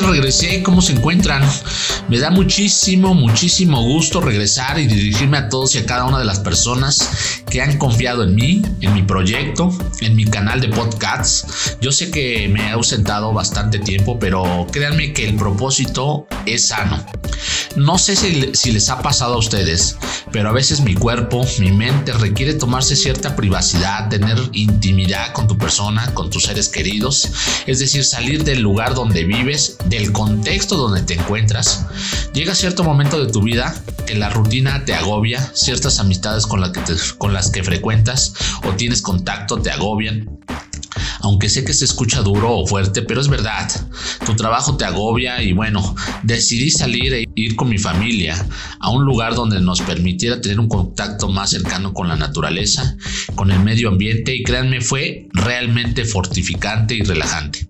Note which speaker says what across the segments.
Speaker 1: regresé. ¿Cómo se encuentran? Me da muchísimo, muchísimo gusto regresar y dirigirme a todos y a cada una de las personas que han confiado en mí, en mi proyecto, en mi canal de podcasts. Yo sé que me he ausentado bastante tiempo, pero créanme que el propósito es sano. No sé si, si, les ha pasado a ustedes, pero a veces mi cuerpo, mi mente requiere tomarse cierta privacidad, tener intimidad con tu persona, con tus seres queridos, es decir, salir del lugar donde vives, del contexto donde te encuentras. Llega cierto momento de tu vida que la rutina te agobia, ciertas amistades con, que con las que frecuentas o tienes contacto te agobian aunque sé que se escucha duro o fuerte, pero es verdad. Tu trabajo te agobia y bueno, decidí salir e ir con mi familia a un lugar donde nos permitiera tener un contacto más cercano con la naturaleza, con el medio ambiente y créanme, fue realmente fortificante y relajante.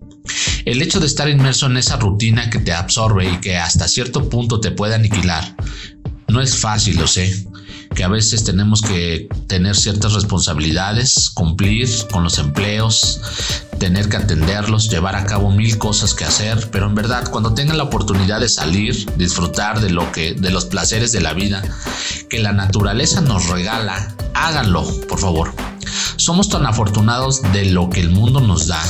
Speaker 1: El hecho de estar inmerso en esa rutina que te absorbe y que hasta cierto punto te puede aniquilar, no es fácil, lo sé que a veces tenemos que tener ciertas responsabilidades, cumplir con los empleos, tener que atenderlos, llevar a cabo mil cosas que hacer, pero en verdad cuando tengan la oportunidad de salir, disfrutar de lo que de los placeres de la vida que la naturaleza nos regala, háganlo, por favor. Somos tan afortunados de lo que el mundo nos da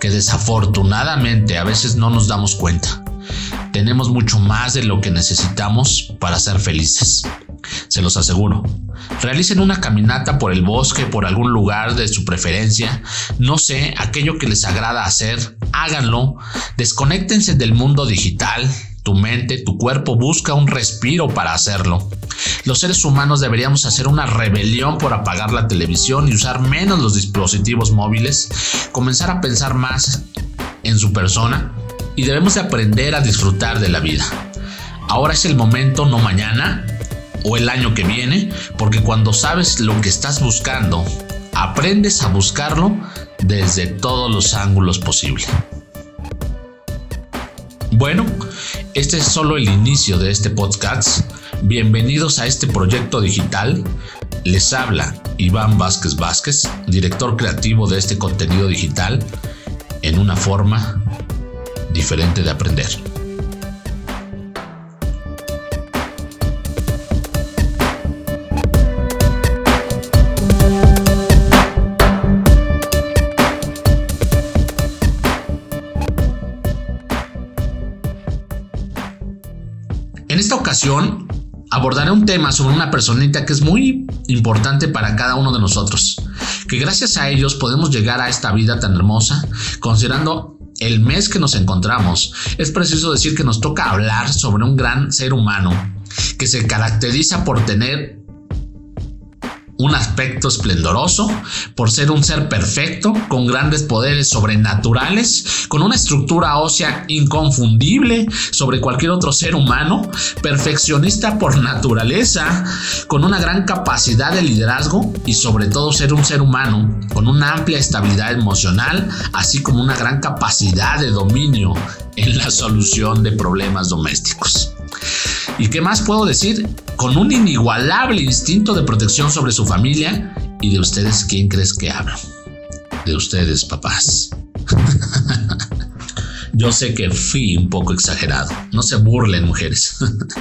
Speaker 1: que desafortunadamente a veces no nos damos cuenta. Tenemos mucho más de lo que necesitamos para ser felices se los aseguro. Realicen una caminata por el bosque, por algún lugar de su preferencia, no sé, aquello que les agrada hacer, háganlo, desconéctense del mundo digital, tu mente, tu cuerpo busca un respiro para hacerlo. Los seres humanos deberíamos hacer una rebelión por apagar la televisión y usar menos los dispositivos móviles, comenzar a pensar más en su persona y debemos de aprender a disfrutar de la vida. Ahora es el momento, no mañana, o el año que viene, porque cuando sabes lo que estás buscando, aprendes a buscarlo desde todos los ángulos posibles. Bueno, este es solo el inicio de este podcast. Bienvenidos a este proyecto digital. Les habla Iván Vázquez Vázquez, director creativo de este contenido digital, en una forma diferente de aprender. Abordaré un tema sobre una personita que es muy importante para cada uno de nosotros, que gracias a ellos podemos llegar a esta vida tan hermosa, considerando el mes que nos encontramos. Es preciso decir que nos toca hablar sobre un gran ser humano que se caracteriza por tener un aspecto esplendoroso, por ser un ser perfecto, con grandes poderes sobrenaturales, con una estructura ósea inconfundible sobre cualquier otro ser humano, perfeccionista por naturaleza, con una gran capacidad de liderazgo y sobre todo ser un ser humano con una amplia estabilidad emocional, así como una gran capacidad de dominio en la solución de problemas domésticos. ¿Y qué más puedo decir? Con un inigualable instinto de protección sobre su familia y de ustedes, ¿quién crees que hablo? De ustedes, papás. Yo sé que fui un poco exagerado. No se burlen, mujeres.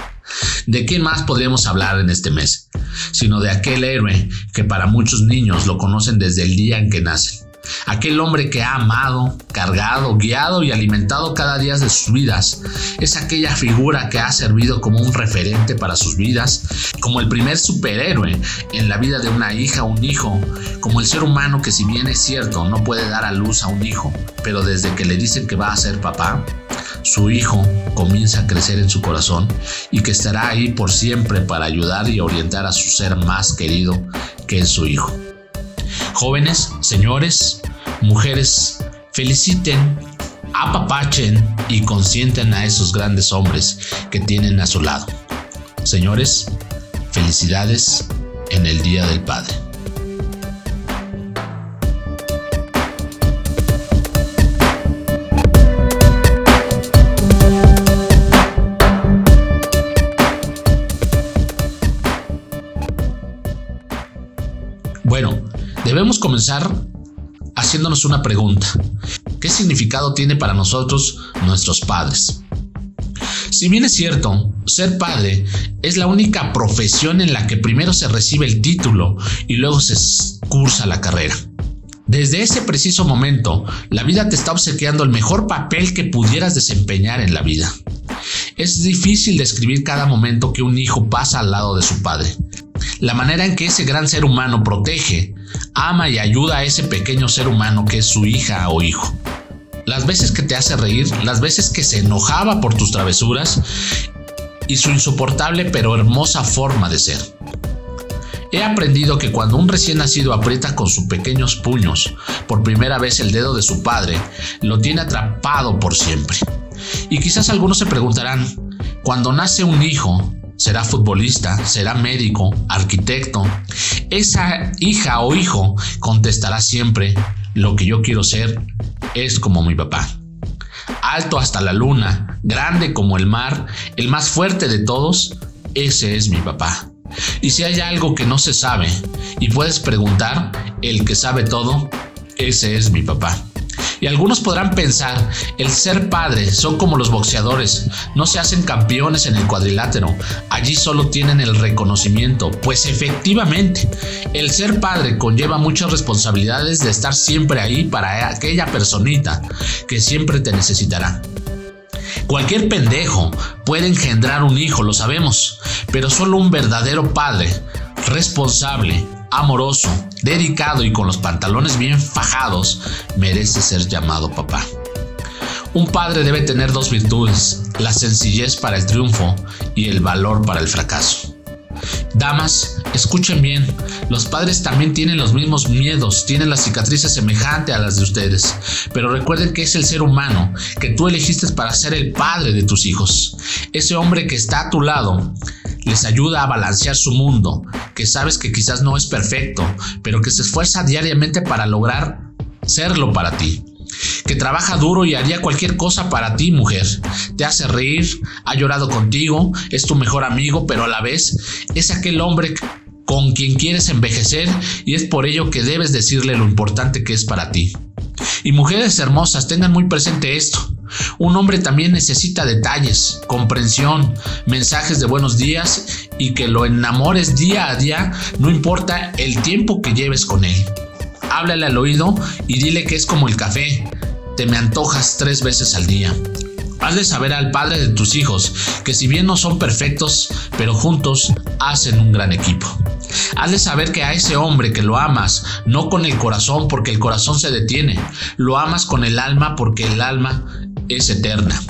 Speaker 1: ¿De quién más podríamos hablar en este mes? Sino de aquel héroe que para muchos niños lo conocen desde el día en que nacen aquel hombre que ha amado, cargado, guiado y alimentado cada día de sus vidas. Es aquella figura que ha servido como un referente para sus vidas, como el primer superhéroe en la vida de una hija o un hijo, como el ser humano que si bien es cierto no puede dar a luz a un hijo, pero desde que le dicen que va a ser papá, su hijo comienza a crecer en su corazón y que estará ahí por siempre para ayudar y orientar a su ser más querido que es su hijo. Jóvenes, señores, mujeres, feliciten, apapachen y consienten a esos grandes hombres que tienen a su lado. Señores, felicidades en el Día del Padre. Debemos comenzar haciéndonos una pregunta. ¿Qué significado tiene para nosotros nuestros padres? Si bien es cierto, ser padre es la única profesión en la que primero se recibe el título y luego se cursa la carrera. Desde ese preciso momento, la vida te está obsequiando el mejor papel que pudieras desempeñar en la vida. Es difícil describir cada momento que un hijo pasa al lado de su padre. La manera en que ese gran ser humano protege, ama y ayuda a ese pequeño ser humano que es su hija o hijo. Las veces que te hace reír, las veces que se enojaba por tus travesuras y su insoportable pero hermosa forma de ser. He aprendido que cuando un recién nacido aprieta con sus pequeños puños por primera vez el dedo de su padre, lo tiene atrapado por siempre. Y quizás algunos se preguntarán, cuando nace un hijo, será futbolista, será médico, arquitecto. Esa hija o hijo contestará siempre, lo que yo quiero ser es como mi papá. Alto hasta la luna, grande como el mar, el más fuerte de todos, ese es mi papá. Y si hay algo que no se sabe y puedes preguntar, el que sabe todo, ese es mi papá. Y algunos podrán pensar, el ser padre son como los boxeadores, no se hacen campeones en el cuadrilátero, allí solo tienen el reconocimiento, pues efectivamente, el ser padre conlleva muchas responsabilidades de estar siempre ahí para aquella personita que siempre te necesitará. Cualquier pendejo puede engendrar un hijo, lo sabemos, pero solo un verdadero padre, responsable, amoroso, dedicado y con los pantalones bien fajados, merece ser llamado papá. Un padre debe tener dos virtudes, la sencillez para el triunfo y el valor para el fracaso. Damas, escuchen bien, los padres también tienen los mismos miedos, tienen las cicatrices semejantes a las de ustedes, pero recuerden que es el ser humano que tú elegiste para ser el padre de tus hijos. Ese hombre que está a tu lado les ayuda a balancear su mundo, que sabes que quizás no es perfecto, pero que se esfuerza diariamente para lograr serlo para ti que trabaja duro y haría cualquier cosa para ti, mujer. Te hace reír, ha llorado contigo, es tu mejor amigo, pero a la vez es aquel hombre con quien quieres envejecer y es por ello que debes decirle lo importante que es para ti. Y mujeres hermosas, tengan muy presente esto. Un hombre también necesita detalles, comprensión, mensajes de buenos días y que lo enamores día a día, no importa el tiempo que lleves con él háblale al oído y dile que es como el café, te me antojas tres veces al día. Hazle saber al padre de tus hijos que si bien no son perfectos, pero juntos hacen un gran equipo. Hazle saber que a ese hombre que lo amas, no con el corazón porque el corazón se detiene, lo amas con el alma porque el alma es eterna.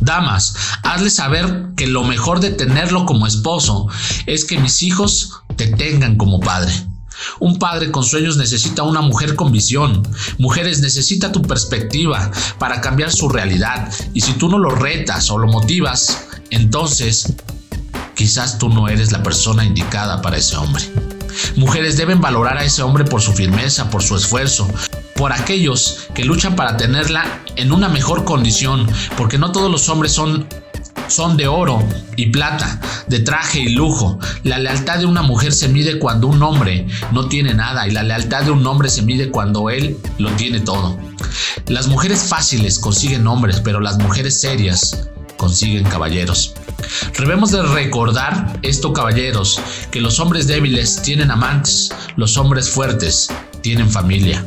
Speaker 1: Damas, hazle saber que lo mejor de tenerlo como esposo es que mis hijos te tengan como padre. Un padre con sueños necesita una mujer con visión. Mujeres necesita tu perspectiva para cambiar su realidad. Y si tú no lo retas o lo motivas, entonces quizás tú no eres la persona indicada para ese hombre. Mujeres deben valorar a ese hombre por su firmeza, por su esfuerzo, por aquellos que luchan para tenerla en una mejor condición, porque no todos los hombres son son de oro y plata, de traje y lujo. La lealtad de una mujer se mide cuando un hombre no tiene nada y la lealtad de un hombre se mide cuando él lo tiene todo. Las mujeres fáciles consiguen hombres, pero las mujeres serias consiguen caballeros. Debemos de recordar esto, caballeros, que los hombres débiles tienen amantes, los hombres fuertes tienen familia.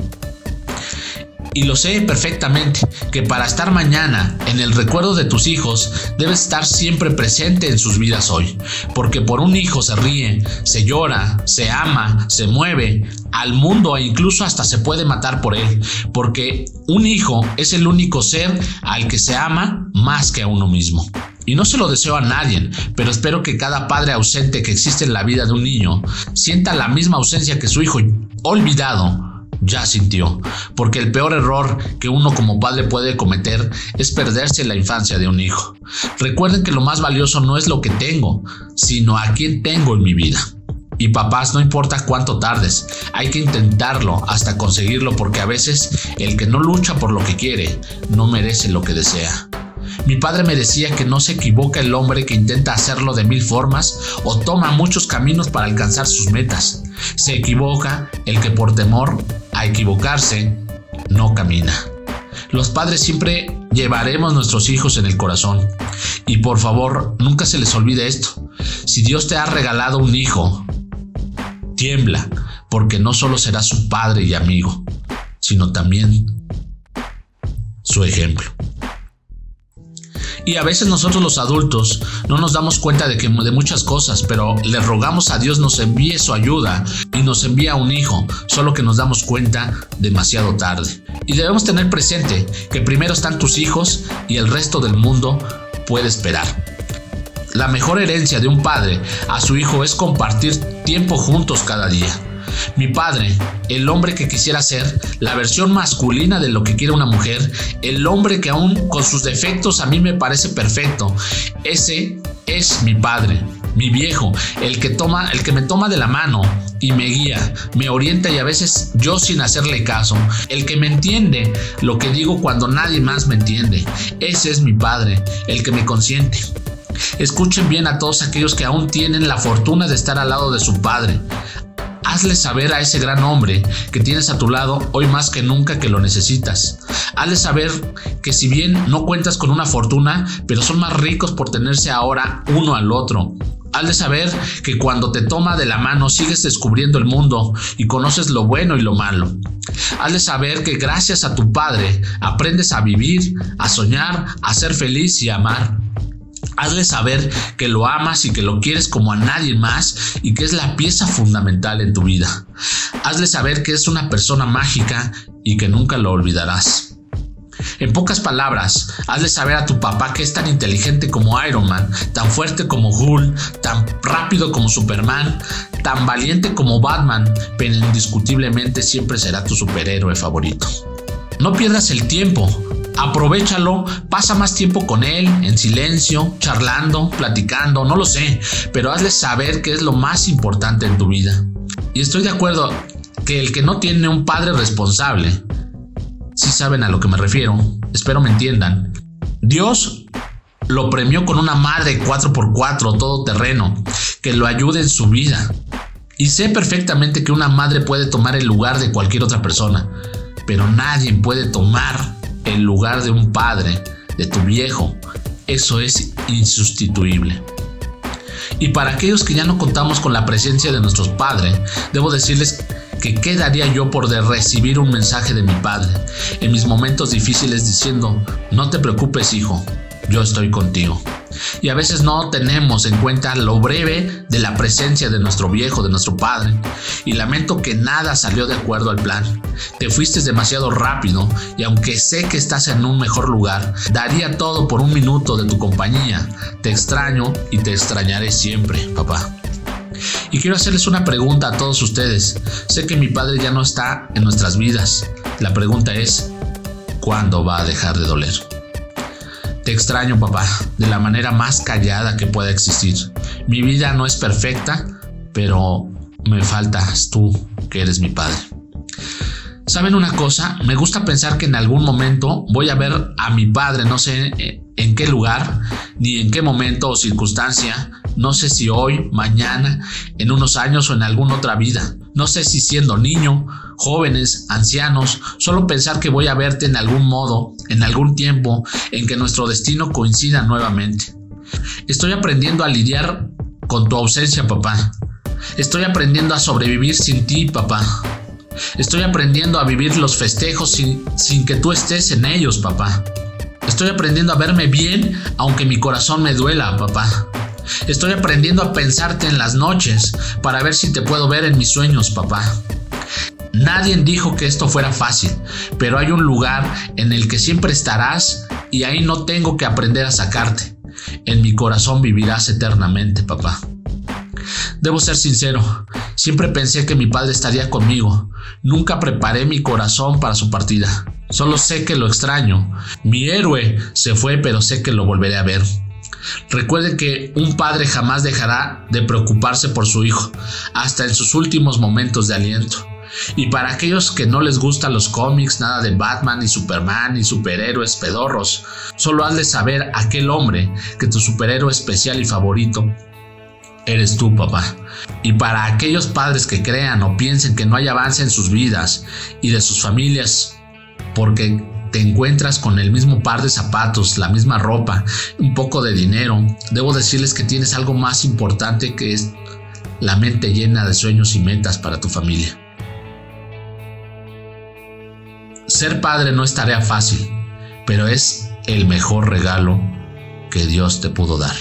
Speaker 1: Y lo sé perfectamente que para estar mañana en el recuerdo de tus hijos debes estar siempre presente en sus vidas hoy. Porque por un hijo se ríe, se llora, se ama, se mueve al mundo e incluso hasta se puede matar por él. Porque un hijo es el único ser al que se ama más que a uno mismo. Y no se lo deseo a nadie, pero espero que cada padre ausente que existe en la vida de un niño sienta la misma ausencia que su hijo olvidado ya sintió, porque el peor error que uno como padre puede cometer es perderse la infancia de un hijo. Recuerden que lo más valioso no es lo que tengo, sino a quién tengo en mi vida. Y papás, no importa cuánto tardes, hay que intentarlo hasta conseguirlo porque a veces el que no lucha por lo que quiere no merece lo que desea. Mi padre me decía que no se equivoca el hombre que intenta hacerlo de mil formas o toma muchos caminos para alcanzar sus metas. Se equivoca el que por temor a equivocarse no camina. Los padres siempre llevaremos nuestros hijos en el corazón. Y por favor, nunca se les olvide esto. Si Dios te ha regalado un hijo, tiembla, porque no solo será su padre y amigo, sino también su ejemplo. Y a veces nosotros los adultos no nos damos cuenta de, que, de muchas cosas, pero le rogamos a Dios nos envíe su ayuda y nos envía un hijo, solo que nos damos cuenta demasiado tarde. Y debemos tener presente que primero están tus hijos y el resto del mundo puede esperar. La mejor herencia de un padre a su hijo es compartir tiempo juntos cada día. Mi padre, el hombre que quisiera ser, la versión masculina de lo que quiere una mujer, el hombre que aún con sus defectos a mí me parece perfecto. Ese es mi padre, mi viejo, el que toma, el que me toma de la mano y me guía, me orienta y a veces yo sin hacerle caso, el que me entiende lo que digo cuando nadie más me entiende. Ese es mi padre, el que me consiente. Escuchen bien a todos aquellos que aún tienen la fortuna de estar al lado de su padre hazle saber a ese gran hombre que tienes a tu lado hoy más que nunca que lo necesitas. Hazle saber que si bien no cuentas con una fortuna, pero son más ricos por tenerse ahora uno al otro. Hazle saber que cuando te toma de la mano sigues descubriendo el mundo y conoces lo bueno y lo malo. Hazle saber que gracias a tu Padre aprendes a vivir, a soñar, a ser feliz y a amar. Hazle saber que lo amas y que lo quieres como a nadie más y que es la pieza fundamental en tu vida. Hazle saber que es una persona mágica y que nunca lo olvidarás. En pocas palabras, hazle saber a tu papá que es tan inteligente como Iron Man, tan fuerte como Hulk, tan rápido como Superman, tan valiente como Batman, pero indiscutiblemente siempre será tu superhéroe favorito. No pierdas el tiempo, aprovechalo, pasa más tiempo con él, en silencio, charlando, platicando, no lo sé, pero hazle saber que es lo más importante en tu vida. Y estoy de acuerdo que el que no tiene un padre responsable, si saben a lo que me refiero, espero me entiendan, Dios lo premió con una madre 4x4 todo terreno que lo ayude en su vida. Y sé perfectamente que una madre puede tomar el lugar de cualquier otra persona, pero nadie puede tomar el lugar de un padre, de tu viejo. Eso es insustituible. Y para aquellos que ya no contamos con la presencia de nuestros padres, debo decirles que qué daría yo por recibir un mensaje de mi padre en mis momentos difíciles diciendo, no te preocupes hijo, yo estoy contigo y a veces no tenemos en cuenta lo breve de la presencia de nuestro viejo, de nuestro padre. Y lamento que nada salió de acuerdo al plan. Te fuiste demasiado rápido y aunque sé que estás en un mejor lugar, daría todo por un minuto de tu compañía. Te extraño y te extrañaré siempre, papá. Y quiero hacerles una pregunta a todos ustedes. Sé que mi padre ya no está en nuestras vidas. La pregunta es, ¿cuándo va a dejar de doler? Te extraño, papá, de la manera más callada que pueda existir. Mi vida no es perfecta, pero me faltas tú, que eres mi padre. ¿Saben una cosa? Me gusta pensar que en algún momento voy a ver a mi padre, no sé eh, en qué lugar, ni en qué momento o circunstancia, no sé si hoy, mañana, en unos años o en alguna otra vida. No sé si siendo niño, jóvenes, ancianos, solo pensar que voy a verte en algún modo, en algún tiempo, en que nuestro destino coincida nuevamente. Estoy aprendiendo a lidiar con tu ausencia, papá. Estoy aprendiendo a sobrevivir sin ti, papá. Estoy aprendiendo a vivir los festejos sin, sin que tú estés en ellos, papá. Estoy aprendiendo a verme bien aunque mi corazón me duela, papá. Estoy aprendiendo a pensarte en las noches para ver si te puedo ver en mis sueños, papá. Nadie dijo que esto fuera fácil, pero hay un lugar en el que siempre estarás y ahí no tengo que aprender a sacarte. En mi corazón vivirás eternamente, papá. Debo ser sincero, siempre pensé que mi padre estaría conmigo. Nunca preparé mi corazón para su partida. Solo sé que lo extraño. Mi héroe se fue, pero sé que lo volveré a ver. Recuerden que un padre jamás dejará de preocuparse por su hijo, hasta en sus últimos momentos de aliento. Y para aquellos que no les gustan los cómics, nada de Batman ni Superman ni superhéroes pedorros, solo has de saber aquel hombre que tu superhéroe especial y favorito eres tú, papá. Y para aquellos padres que crean o piensen que no hay avance en sus vidas y de sus familias porque te encuentras con el mismo par de zapatos, la misma ropa, un poco de dinero, debo decirles que tienes algo más importante que es la mente llena de sueños y metas para tu familia. Ser padre no es tarea fácil, pero es el mejor regalo que Dios te pudo dar.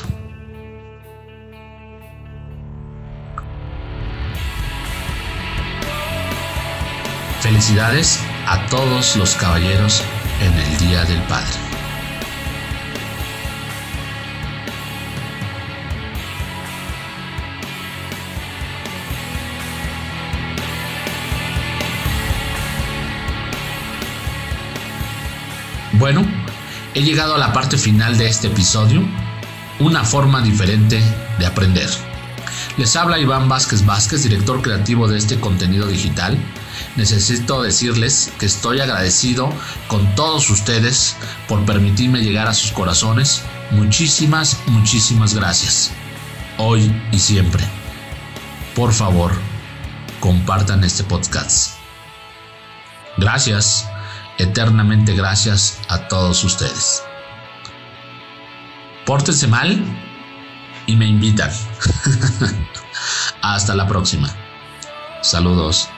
Speaker 1: Felicidades a todos los caballeros en el Día del Padre. Bueno, he llegado a la parte final de este episodio, una forma diferente de aprender. Les habla Iván Vázquez Vázquez, director creativo de este contenido digital necesito decirles que estoy agradecido con todos ustedes por permitirme llegar a sus corazones. Muchísimas, muchísimas gracias. Hoy y siempre. Por favor, compartan este podcast. Gracias, eternamente gracias a todos ustedes. Pórtense mal y me invitan. Hasta la próxima. Saludos.